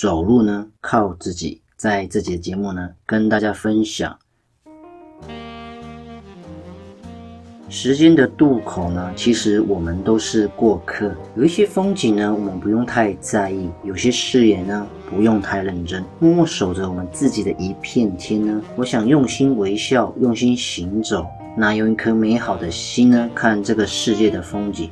走路呢靠自己。在这节节目呢，跟大家分享。时间的渡口呢，其实我们都是过客。有一些风景呢，我们不用太在意；有些视野呢，不用太认真。默默守着我们自己的一片天呢，我想用心微笑，用心行走，那用一颗美好的心呢，看这个世界的风景。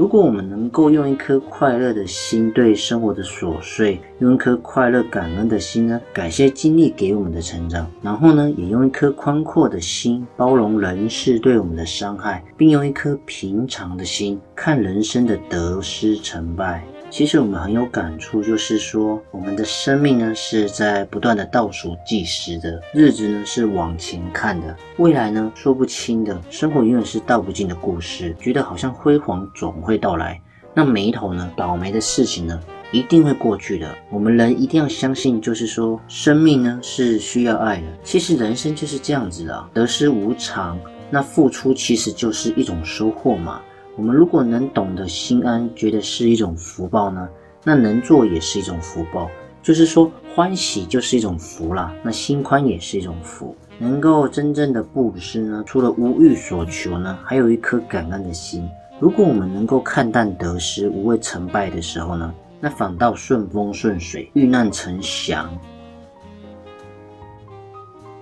如果我们能够用一颗快乐的心对生活的琐碎，用一颗快乐感恩的心呢，感谢经历给我们的成长，然后呢，也用一颗宽阔的心包容人事对我们的伤害，并用一颗平常的心看人生的得失成败。其实我们很有感触，就是说，我们的生命呢是在不断的倒数计时的，日子呢是往前看的，未来呢说不清的，生活永远是道不尽的故事，觉得好像辉煌总会到来，那每一头呢，倒霉的事情呢一定会过去的。我们人一定要相信，就是说，生命呢是需要爱的。其实人生就是这样子的，得失无常，那付出其实就是一种收获嘛。我们如果能懂得心安，觉得是一种福报呢，那能做也是一种福报。就是说，欢喜就是一种福啦，那心宽也是一种福。能够真正的布施呢，除了无欲所求呢，还有一颗感恩的心。如果我们能够看淡得失，无畏成败的时候呢，那反倒顺风顺水，遇难成祥。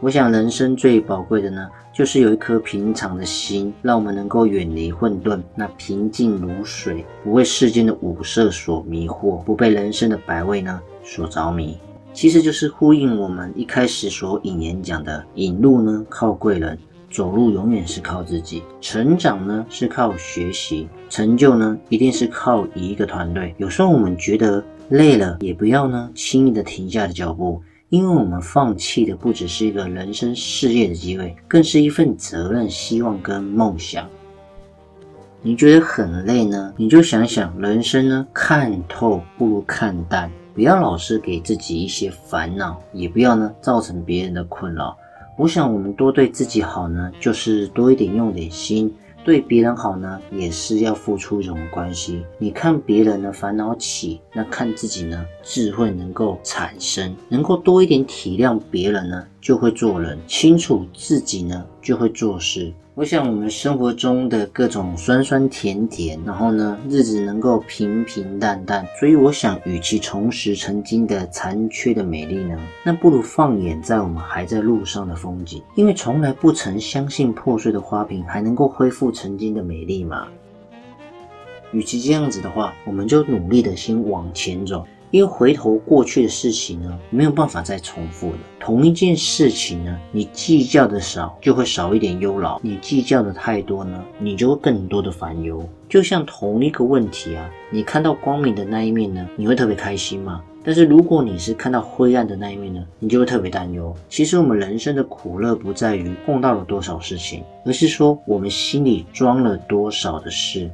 我想，人生最宝贵的呢，就是有一颗平常的心，让我们能够远离混沌，那平静如水，不为世间的五色所迷惑，不被人生的百味呢所着迷。其实就是呼应我们一开始所引言讲的：引路呢靠贵人，走路永远是靠自己；成长呢是靠学习，成就呢一定是靠一个团队。有时候我们觉得累了，也不要呢轻易的停下的脚步。因为我们放弃的不只是一个人生事业的机会，更是一份责任、希望跟梦想。你觉得很累呢？你就想想，人生呢，看透不如看淡，不要老是给自己一些烦恼，也不要呢造成别人的困扰。我想，我们多对自己好呢，就是多一点用点心。对别人好呢，也是要付出一种关系。你看别人的烦恼起，那看自己呢，智慧能够产生，能够多一点体谅别人呢，就会做人；清楚自己呢，就会做事。我想我们生活中的各种酸酸甜甜，然后呢，日子能够平平淡淡。所以我想，与其重拾曾经的残缺的美丽呢，那不如放眼在我们还在路上的风景。因为从来不曾相信破碎的花瓶还能够恢复曾经的美丽嘛。与其这样子的话，我们就努力的先往前走。因为回头过去的事情呢，没有办法再重复了。同一件事情呢，你计较的少，就会少一点忧劳；你计较的太多呢，你就会更多的烦忧。就像同一个问题啊，你看到光明的那一面呢，你会特别开心吗？但是如果你是看到灰暗的那一面呢，你就会特别担忧。其实我们人生的苦乐不在于碰到了多少事情，而是说我们心里装了多少的事。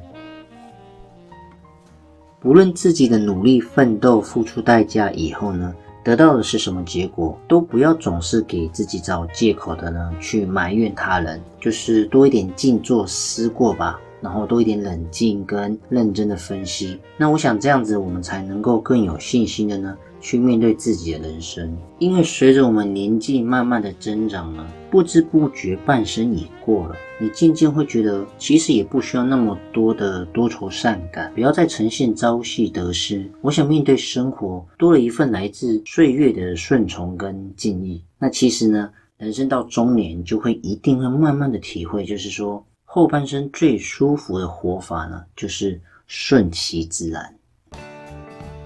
无论自己的努力奋斗付出代价以后呢，得到的是什么结果，都不要总是给自己找借口的呢，去埋怨他人，就是多一点静坐思过吧，然后多一点冷静跟认真的分析。那我想这样子，我们才能够更有信心的呢。去面对自己的人生，因为随着我们年纪慢慢的增长呢，不知不觉半生已过了，你渐渐会觉得，其实也不需要那么多的多愁善感，不要再呈现朝夕得失。我想面对生活，多了一份来自岁月的顺从跟敬意。那其实呢，人生到中年，就会一定会慢慢的体会，就是说后半生最舒服的活法呢，就是顺其自然。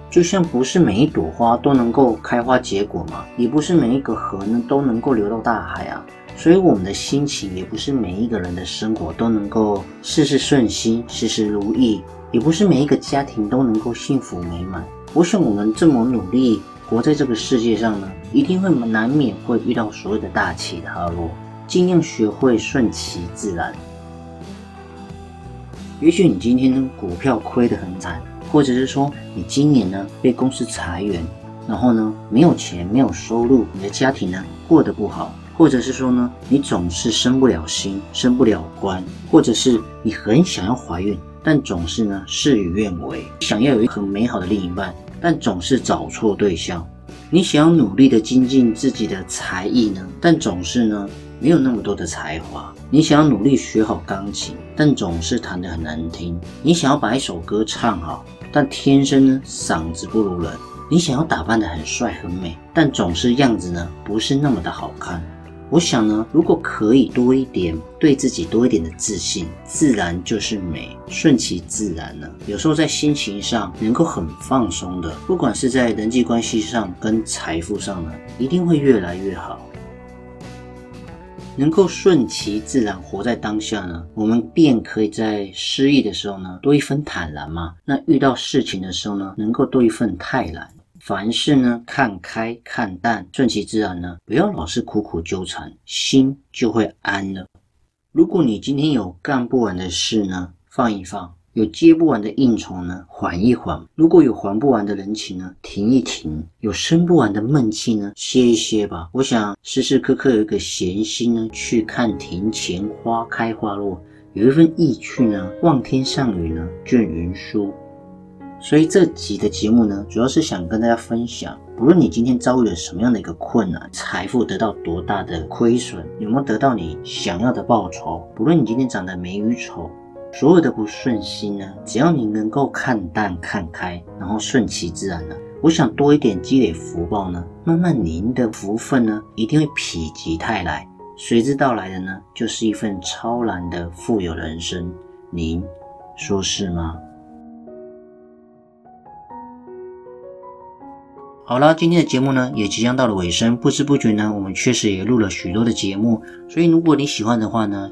就像不是每一朵花都能够开花结果嘛，也不是每一个河呢都能够流到大海啊。所以我们的心情也不是每一个人的生活都能够事事顺心、事事如意，也不是每一个家庭都能够幸福美满。我想我们这么努力活在这个世界上呢，一定会难免会遇到所谓的大起大落，尽量学会顺其自然。也许你今天呢股票亏得很惨。或者是说，你今年呢被公司裁员，然后呢没有钱、没有收入，你的家庭呢过得不好，或者是说呢你总是升不了薪、升不了官，或者是你很想要怀孕，但总是呢事与愿违，想要有一个很美好的另一半，但总是找错对象，你想要努力的精进自己的才艺呢，但总是呢没有那么多的才华，你想要努力学好钢琴，但总是弹得很难听，你想要把一首歌唱好。但天生呢，嗓子不如人。你想要打扮的很帅很美，但总是样子呢，不是那么的好看。我想呢，如果可以多一点对自己多一点的自信，自然就是美，顺其自然呢。有时候在心情上能够很放松的，不管是在人际关系上跟财富上呢，一定会越来越好。能够顺其自然活在当下呢，我们便可以在失意的时候呢多一份坦然嘛。那遇到事情的时候呢，能够多一份泰然。凡事呢看开看淡，顺其自然呢，不要老是苦苦纠缠，心就会安了。如果你今天有干不完的事呢，放一放。有接不完的应酬呢，缓一缓；如果有还不完的人情呢，停一停；有生不完的闷气呢，歇一歇吧。我想时时刻刻有一个闲心呢，去看庭前花开花落，有一份意趣呢，望天上雨呢，卷云舒。所以这集的节目呢，主要是想跟大家分享，不论你今天遭遇了什么样的一个困难，财富得到多大的亏损，有没有得到你想要的报酬，不论你今天长得美与丑。所有的不顺心呢，只要你能够看淡看开，然后顺其自然呢，我想多一点积累福报呢，慢慢您的福分呢，一定会否极泰来，随之到来的呢，就是一份超然的富有人生。您说是吗？好了，今天的节目呢，也即将到了尾声，不知不觉呢，我们确实也录了许多的节目，所以如果你喜欢的话呢。